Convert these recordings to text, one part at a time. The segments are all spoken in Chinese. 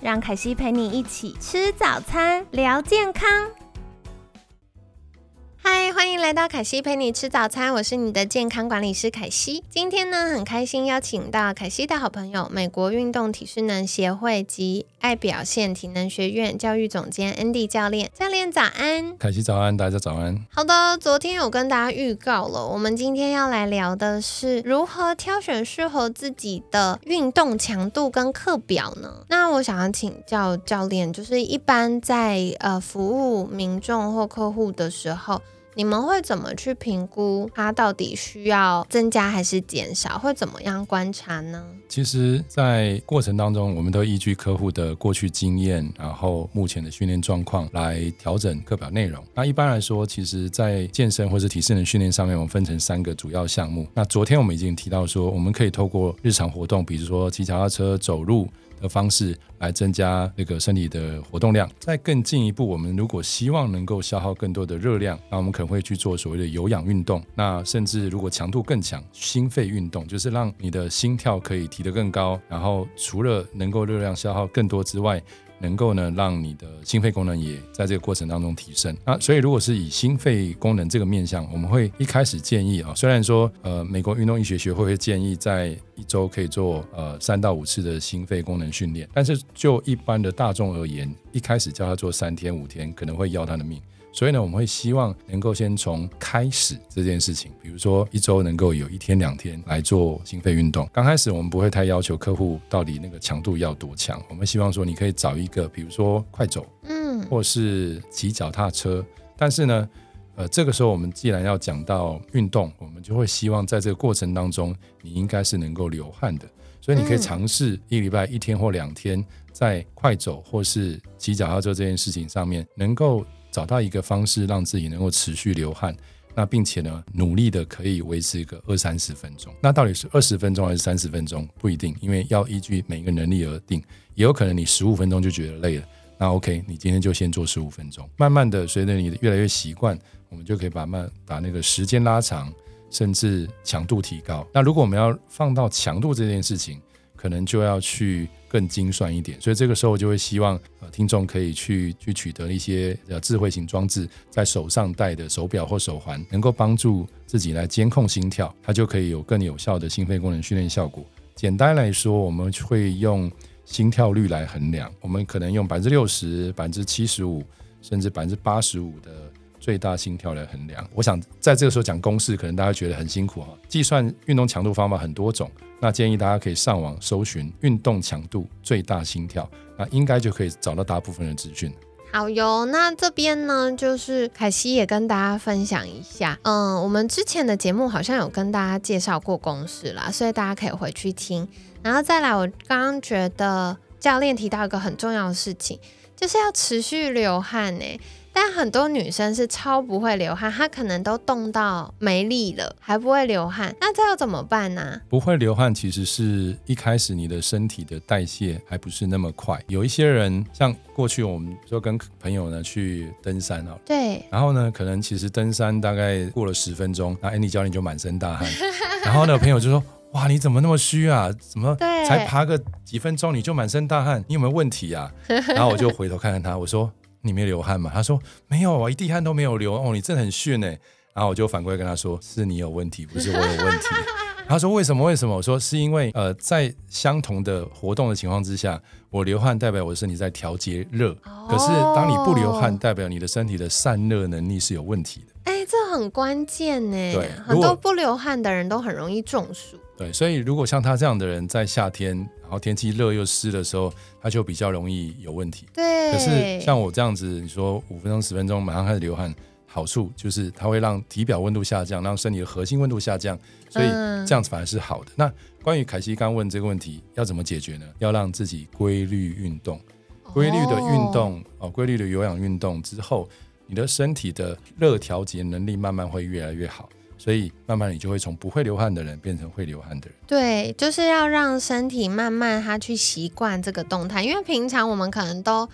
让凯西陪你一起吃早餐，聊健康。嗨，欢迎来到凯西陪你吃早餐，我是你的健康管理师凯西。今天呢，很开心邀请到凯西的好朋友，美国运动体适能协会及爱表现体能学院教育总监 Andy 教练。教练早安，凯西早安，大家早安。好的，昨天有跟大家预告了，我们今天要来聊的是如何挑选适合自己的运动强度跟课表呢？那我想要请教教练，就是一般在呃服务民众或客户的时候。你们会怎么去评估它到底需要增加还是减少？会怎么样观察呢？其实，在过程当中，我们都依据客户的过去经验，然后目前的训练状况来调整课表内容。那一般来说，其实，在健身或是体适能训练上面，我们分成三个主要项目。那昨天我们已经提到说，我们可以透过日常活动，比如说骑脚踏车、走路。的方式来增加那个身体的活动量。再更进一步，我们如果希望能够消耗更多的热量，那我们可能会去做所谓的有氧运动。那甚至如果强度更强，心肺运动就是让你的心跳可以提得更高。然后除了能够热量消耗更多之外，能够呢，让你的心肺功能也在这个过程当中提升。那所以，如果是以心肺功能这个面向，我们会一开始建议啊，虽然说呃，美国运动医学学会会建议在一周可以做呃三到五次的心肺功能训练，但是就一般的大众而言，一开始叫他做三天五天，可能会要他的命。所以呢，我们会希望能够先从开始这件事情，比如说一周能够有一天两天来做心肺运动。刚开始我们不会太要求客户到底那个强度要多强，我们希望说你可以找一个，比如说快走，嗯，或是骑脚踏车。但是呢，呃，这个时候我们既然要讲到运动，我们就会希望在这个过程当中，你应该是能够流汗的。所以你可以尝试一礼拜一天或两天，在快走或是骑脚踏车这件事情上面能够。找到一个方式让自己能够持续流汗，那并且呢，努力的可以维持一个二三十分钟。那到底是二十分钟还是三十分钟，不一定，因为要依据每一个能力而定。也有可能你十五分钟就觉得累了，那 OK，你今天就先做十五分钟。慢慢的，随着你越来越习惯，我们就可以把慢把那个时间拉长，甚至强度提高。那如果我们要放到强度这件事情，可能就要去更精算一点，所以这个时候就会希望呃听众可以去去取得一些呃智慧型装置，在手上戴的手表或手环，能够帮助自己来监控心跳，它就可以有更有效的心肺功能训练效果。简单来说，我们会用心跳率来衡量，我们可能用百分之六十、百分之七十五，甚至百分之八十五的。最大心跳来衡量，我想在这个时候讲公式，可能大家觉得很辛苦哈。计算运动强度方法很多种，那建议大家可以上网搜寻运动强度最大心跳，那应该就可以找到大部分的资讯。好哟，那这边呢，就是凯西也跟大家分享一下，嗯，我们之前的节目好像有跟大家介绍过公式啦，所以大家可以回去听。然后再来，我刚刚觉得教练提到一个很重要的事情，就是要持续流汗呢。但很多女生是超不会流汗，她可能都冻到没力了，还不会流汗，那这要怎么办呢？不会流汗其实是一开始你的身体的代谢还不是那么快。有一些人像过去我们就跟朋友呢去登山哦，对，然后呢可能其实登山大概过了十分钟，那 Andy 教练就满身大汗，然后呢朋友就说哇你怎么那么虚啊？怎么才爬个几分钟你就满身大汗？你有没有问题啊？然后我就回头看看他，我说。你没流汗吗？他说没有啊，一滴汗都没有流。哦，你真的很逊哎。然后我就反过来跟他说，是你有问题，不是我有问题。他说为什么？为什么？我说是因为呃，在相同的活动的情况之下，我流汗代表我的身体在调节热，可是当你不流汗，代表你的身体的散热能力是有问题的。哎，这很关键呢。对，很多不流汗的人都很容易中暑。对，所以如果像他这样的人，在夏天，然后天气热又湿的时候，它就比较容易有问题。对。可是像我这样子，你说五分钟、十分钟马上开始流汗，好处就是它会让体表温度下降，让身体的核心温度下降，所以这样子反而是好的。那关于凯西刚问这个问题，要怎么解决呢？要让自己规律运动。规律的运动哦，规律的有氧运动之后，你的身体的热调节能力慢慢会越来越好，所以慢慢你就会从不会流汗的人变成会流汗的人。对，就是要让身体慢慢它去习惯这个动态，因为平常我们可能都。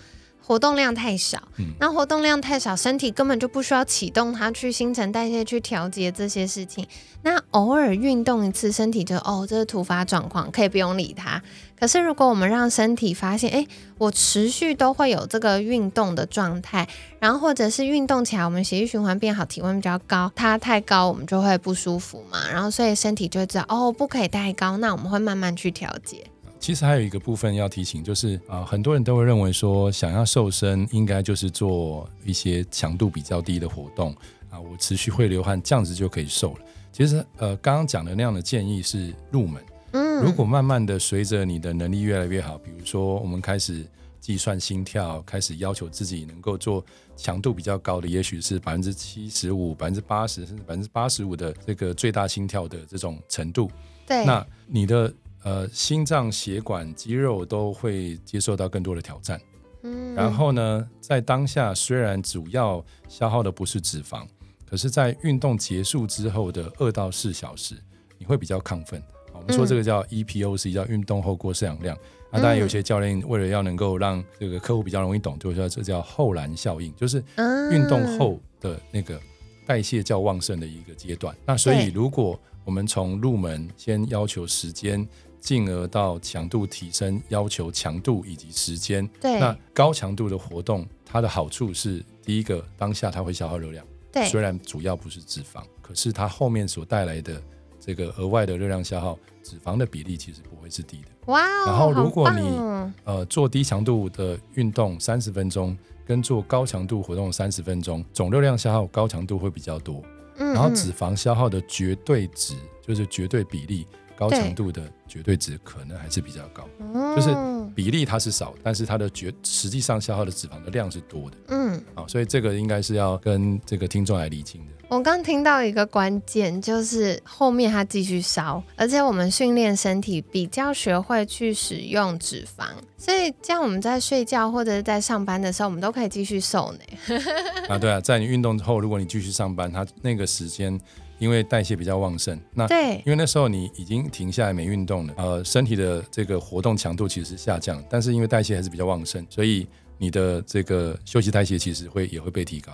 活动量太少，那活动量太少，身体根本就不需要启动它去新陈代谢去调节这些事情。那偶尔运动一次，身体就哦，这是突发状况，可以不用理它。可是如果我们让身体发现，哎，我持续都会有这个运动的状态，然后或者是运动起来，我们血液循环变好，体温比较高，它太高我们就会不舒服嘛。然后所以身体就会知道，哦，不可以太高，那我们会慢慢去调节。其实还有一个部分要提醒，就是啊，很多人都会认为说，想要瘦身，应该就是做一些强度比较低的活动啊，我持续会流汗，这样子就可以瘦了。其实，呃，刚刚讲的那样的建议是入门。嗯，如果慢慢的随着你的能力越来越好，比如说我们开始计算心跳，开始要求自己能够做强度比较高的，也许是百分之七十五、百分之八十，甚至百分之八十五的这个最大心跳的这种程度。对，那你的。呃，心脏、血管、肌肉都会接受到更多的挑战。嗯，然后呢，在当下虽然主要消耗的不是脂肪，可是，在运动结束之后的二到四小时，你会比较亢奋。我们说这个叫 EPOC，叫运动后过摄氧量。那当然，有些教练为了要能够让这个客户比较容易懂，就说这叫后燃效应，就是运动后的那个代谢较旺盛的一个阶段。那所以，如果我们从入门先要求时间。进而到强度提升，要求强度以及时间。对，那高强度的活动，它的好处是，第一个，当下它会消耗热量。对，虽然主要不是脂肪，可是它后面所带来的这个额外的热量消耗，脂肪的比例其实不会是低的。哇然后如果你呃做低强度的运动三十分钟，跟做高强度活动三十分钟，总热量消耗高强度会比较多。嗯。然后脂肪消耗的绝对值，就是绝对比例。高强度的绝对值可能还是比较高，就是比例它是少，但是它的绝实际上消耗的脂肪的量是多的。嗯，好，所以这个应该是要跟这个听众来理清的。我刚听到一个关键，就是后面它继续烧，而且我们训练身体比较学会去使用脂肪，所以这样我们在睡觉或者是在上班的时候，我们都可以继续瘦呢。啊，对啊，在你运动之后，如果你继续上班，它那个时间。因为代谢比较旺盛，那对，因为那时候你已经停下来没运动了，呃，身体的这个活动强度其实是下降，但是因为代谢还是比较旺盛，所以你的这个休息代谢其实会也会被提高。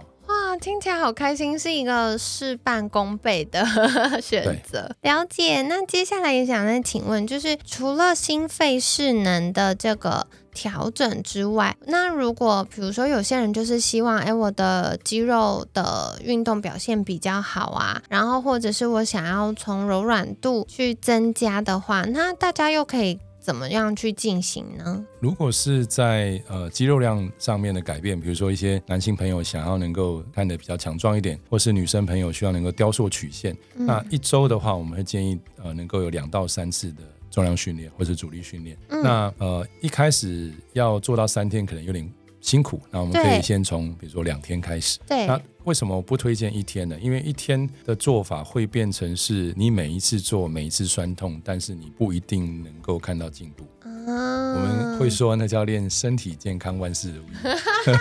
哇，听起来好开心，是一个事半功倍的 选择。了解。那接下来也想再请问，就是除了心肺势能的这个。调整之外，那如果比如说有些人就是希望，哎，我的肌肉的运动表现比较好啊，然后或者是我想要从柔软度去增加的话，那大家又可以怎么样去进行呢？如果是在呃肌肉量上面的改变，比如说一些男性朋友想要能够看得比较强壮一点，或是女生朋友需要能够雕塑曲线，那一周的话，我们会建议呃能够有两到三次的。重量训练或者阻力训练，那呃一开始要做到三天可能有点辛苦，那我们可以先从比如说两天开始。对，那为什么不推荐一天呢？因为一天的做法会变成是你每一次做每一次酸痛，但是你不一定能够看到进步。我们会说那叫练身体健康万事如意，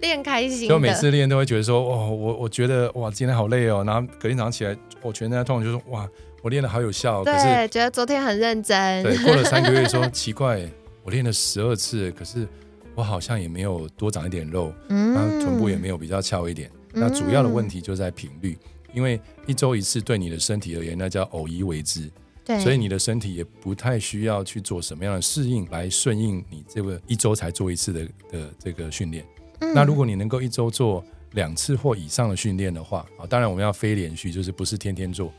练开心。就每次练都会觉得说，哇，我我觉得哇今天好累哦，然后隔天早上起来我全身在痛，就说哇。我练的好有效，对，觉得昨天很认真。对，过了三个月说奇怪，我练了十二次，可是我好像也没有多长一点肉，嗯，臀部也没有比较翘一点。那主要的问题就在频率，因为一周一次对你的身体而言，那叫偶一为之，对，所以你的身体也不太需要去做什么样的适应来顺应你这个一周才做一次的的这个训练。那如果你能够一周做两次或以上的训练的话，啊，当然我们要非连续，就是不是天天做。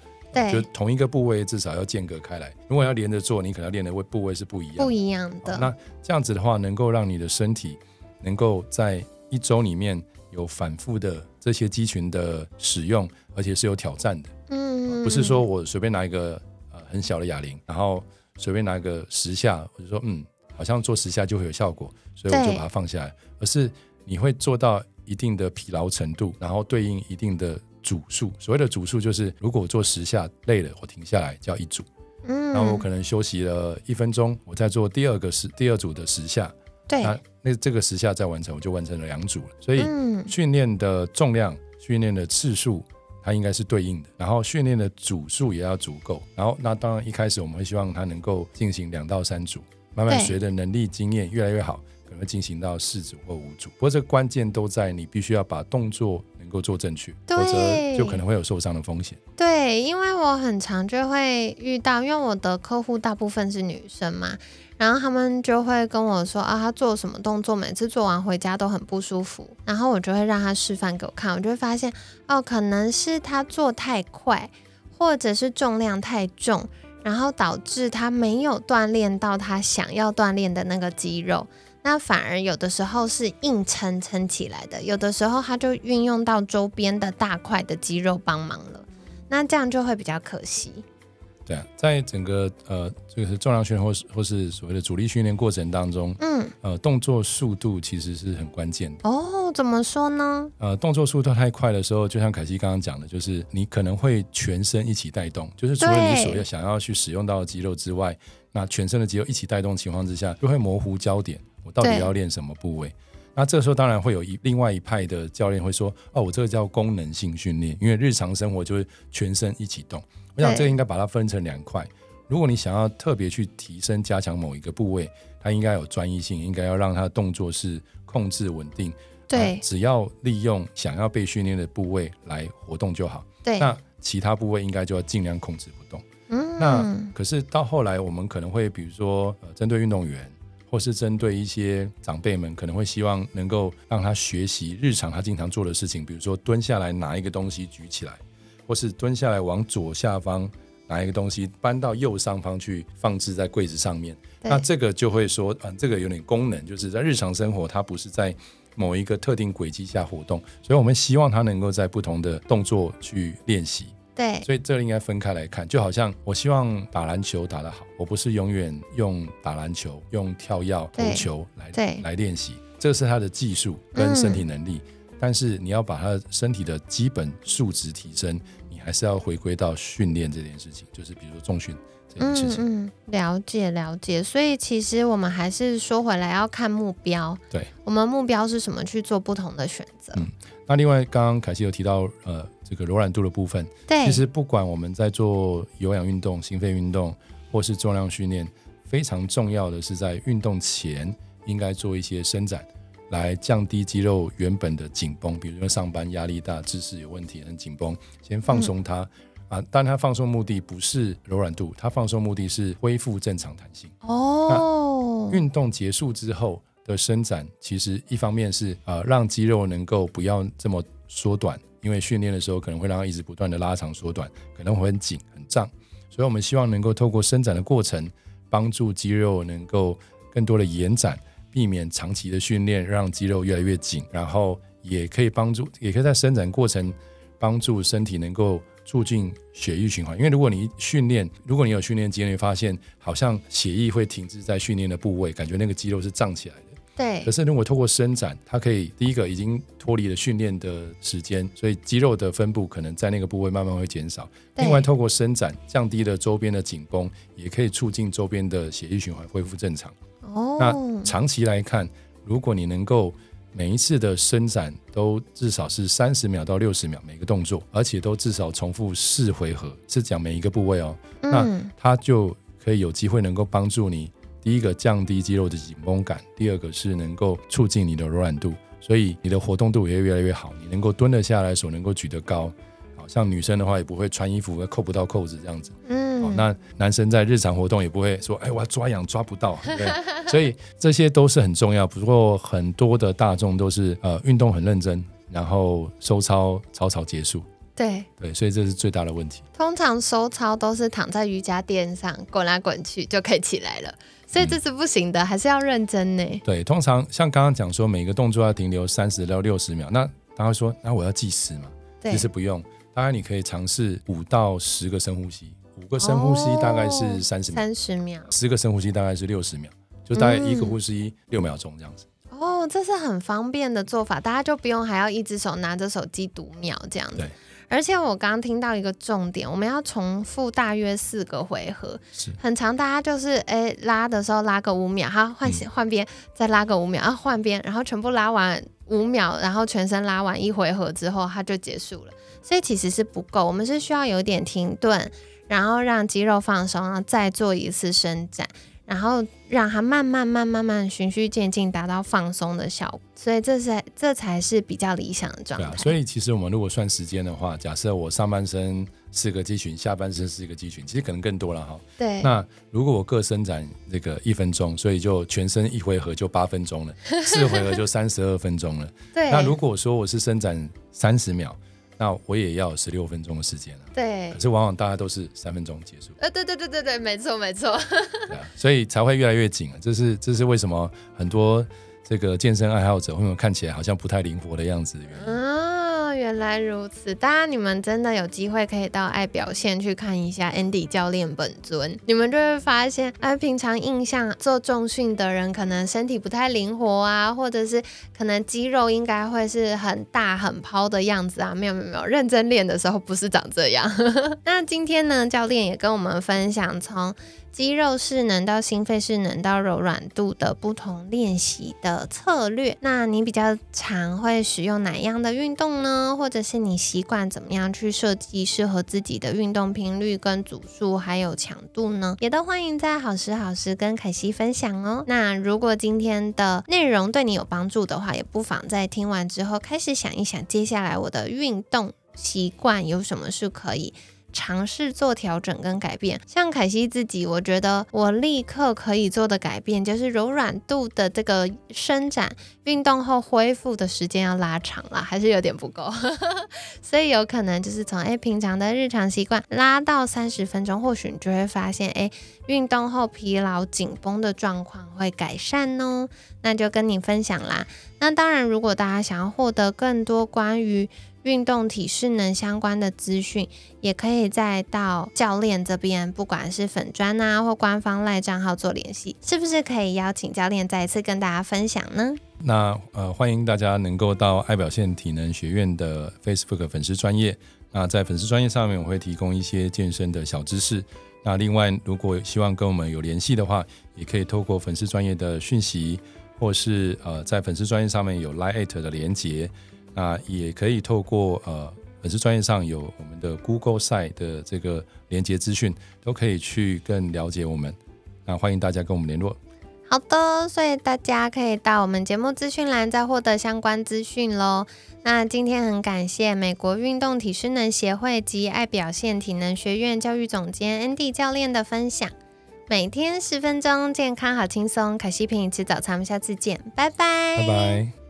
就同一个部位至少要间隔开来，如果要连着做，你可能练的位部位是不一样，不一样的。那这样子的话，能够让你的身体能够在一周里面有反复的这些肌群的使用，而且是有挑战的。嗯，不是说我随便拿一个呃很小的哑铃，然后随便拿一个十下，我就说嗯好像做十下就会有效果，所以我就把它放下来，而是你会做到一定的疲劳程度，然后对应一定的。组数，所谓的组数就是，如果我做十下累了，我停下来叫一组。嗯，然后我可能休息了一分钟，我再做第二个十第二组的十下，对，那那这个十下再完成，我就完成了两组了。所以嗯，训练的重量、训练的次数，它应该是对应的，然后训练的组数也要足够。然后那当然一开始我们会希望它能够进行两到三组，慢慢随着能力经验越来越好，可能会进行到四组或五组。不过这关键都在你必须要把动作能够做正确，否则就可能会有受伤的风险。对，因为我很常就会遇到，因为我的客户大部分是女生嘛，然后他们就会跟我说啊，他做什么动作，每次做完回家都很不舒服，然后我就会让他示范给我看，我就会发现哦，可能是他做太快，或者是重量太重，然后导致他没有锻炼到他想要锻炼的那个肌肉。那反而有的时候是硬撑撑起来的，有的时候它就运用到周边的大块的肌肉帮忙了，那这样就会比较可惜。对啊，在整个呃这个是重量训练或是或是所谓的主力训练过程当中，嗯，呃动作速度其实是很关键的。哦，怎么说呢？呃，动作速度太快的时候，就像凯西刚刚讲的，就是你可能会全身一起带动，就是除了你所要想要去使用到的肌肉之外，那全身的肌肉一起带动情况之下，就会模糊焦点，我到底要练什么部位？那这个时候当然会有一另外一派的教练会说，哦，我这个叫功能性训练，因为日常生活就是全身一起动。我想这个应该把它分成两块。如果你想要特别去提升、加强某一个部位，它应该有专一性，应该要让它的动作是控制稳定。对呃只要利用想要被训练的部位来活动就好。对，那其他部位应该就要尽量控制不动。嗯，那可是到后来，我们可能会比如说，呃，针对运动员，或是针对一些长辈们，可能会希望能够让他学习日常他经常做的事情，比如说蹲下来拿一个东西举起来，或是蹲下来往左下方拿一个东西搬到右上方去放置在柜子上面。那这个就会说，嗯、这个有点功能，就是在日常生活，它不是在某一个特定轨迹下活动，所以我们希望他能够在不同的动作去练习。对所以这个应该分开来看，就好像我希望打篮球打得好，我不是永远用打篮球、用跳跃、投球来对来练习，这是他的技术跟身体能力。但是你要把他身体的基本素质提升，你还是要回归到训练这件事情，就是比如说重训这件事情。嗯嗯，了解了解。所以其实我们还是说回来要看目标，对，我们目标是什么，去做不同的选择。嗯那另外，刚刚凯西有提到，呃，这个柔软度的部分，对，其实不管我们在做有氧运动、心肺运动，或是重量训练，非常重要的是在运动前应该做一些伸展，来降低肌肉原本的紧绷。比如说上班压力大、姿势有问题、很紧绷，先放松它。啊，但它放松目的不是柔软度，它放松目的是恢复正常弹性。哦，运动结束之后的伸展，其实一方面是呃让肌肉能够不要这么缩短，因为训练的时候可能会让它一直不断的拉长缩短，可能会很紧很胀，所以我们希望能够透过伸展的过程，帮助肌肉能够更多的延展，避免长期的训练让肌肉越来越紧，然后也可以帮助，也可以在伸展过程帮助身体能够促进血液循环。因为如果你训练，如果你有训练经验，发现好像血液会停滞在训练的部位，感觉那个肌肉是胀起来的。对可，是如果透过伸展，它可以第一个已经脱离了训练的时间，所以肌肉的分布可能在那个部位慢慢会减少。另外，透过伸展降低了周边的紧绷，也可以促进周边的血液循环恢复正常。哦，那长期来看，如果你能够每一次的伸展都至少是三十秒到六十秒每个动作，而且都至少重复四回合，是讲每一个部位哦，那嗯，它就可以有机会能够帮助你，第一个降低肌肉的紧绷感，第二个是能够促进你的柔软度，所以你的活动度也越来越好，你能够蹲得下来，手能够举得高。好像女生的话也不会穿衣服扣不到扣子这样子，嗯，哦，那男生在日常活动也不会说，哎，我要抓痒抓不到，对？所以这些都是很重要。不过很多的大众都是呃运动很认真，然后收操草草结束，对，对，所以这是最大的问题。通常收操都是躺在瑜伽垫上滚来滚去就可以起来了，所以这是不行的，还是要认真呢。对，通常像刚刚讲说，每个动作要停留三十到六十秒，那大家会说，那我要计时嘛？对其，实不用，当然你可以尝试五到十个深呼吸，五个深呼吸大概是三十秒，三十秒。十个深呼吸大概是六十秒，就大概一个呼吸六秒钟这样子。哦，这是很方便的做法，大家就不用还要一只手拿着手机读秒这样子对。而且我刚刚听到一个重点，我们要重复大约四个回合，是很长，大家就是哎拉的时候拉个五秒，好换换边，再拉个五秒，然后换边，然后全部拉完五秒，然后全身拉完一回合之后，它就结束了。所以其实是不够，我们是需要有点停顿，然后让肌肉放松，然后再做一次伸展。然后让它慢慢、慢、慢慢循序渐进，达到放松的效果。所以这才这才是比较理想的状态。所以其实我们如果算时间的话，假设我上半身四个肌群，下半身四个肌群，其实可能更多了哈。对。那如果我各伸展这个一分钟，所以就全身一回合就八分钟了，四回合就三十二分钟了。对。那如果说我是伸展三十秒。那我也要十六分钟的时间了。对，可是往往大家都是三分钟结束。呃，对对对对对，没错没错。啊，所以才会越来越紧啊。这是这是为什么很多这个健身爱好者会看起来好像不太灵活的样子的原因。原来如此，当然你们真的有机会可以到爱表现去看一下 Andy 教练本尊，你们就会发现，哎，平常印象做重训的人可能身体不太灵活啊，或者是可能肌肉应该会是很大很抛的样子啊，没有没有没有，认真练的时候不是长这样。那今天呢，教练也跟我们分享从。肌肉势能到心肺势能到柔软度的不同练习的策略，那你比较常会使用哪样的运动呢？或者是你习惯怎么样去设计适合自己的运动频率、跟组数还有强度呢？也都欢迎在好时好时跟凯西分享哦。那如果今天的内容对你有帮助的话，也不妨在听完之后开始想一想，接下来我的运动习惯有什么是可以。尝试做调整跟改变，像凯西自己，我觉得我立刻可以做的改变就是柔软度的这个伸展，运动后恢复的时间要拉长了，还是有点不够，所以有可能就是从诶平常的日常习惯拉到三十分钟，或许你就会发现诶运动后疲劳紧绷的状况会改善哦。那就跟你分享啦。那当然，如果大家想要获得更多关于运动体适能相关的资讯，也可以再到教练这边，不管是粉砖啊或官方赖账号做联系，是不是可以邀请教练再一次跟大家分享呢？那呃，欢迎大家能够到爱表现体能学院的 Facebook 粉丝专业。那在粉丝专业上面，我会提供一些健身的小知识。那另外，如果希望跟我们有联系的话，也可以透过粉丝专业的讯息，或是呃在粉丝专业上面有 Line 的连接。那也可以透过呃粉丝专业上有我们的 Google Site 的这个连接资讯，都可以去更了解我们。那欢迎大家跟我们联络。好的，所以大家可以到我们节目资讯栏再获得相关资讯喽。那今天很感谢美国运动体适能协会及爱表现体能学院教育总监 Andy 教练的分享。每天十分钟，健康好轻松。可西平吃早餐，我们下次见，拜拜。拜拜。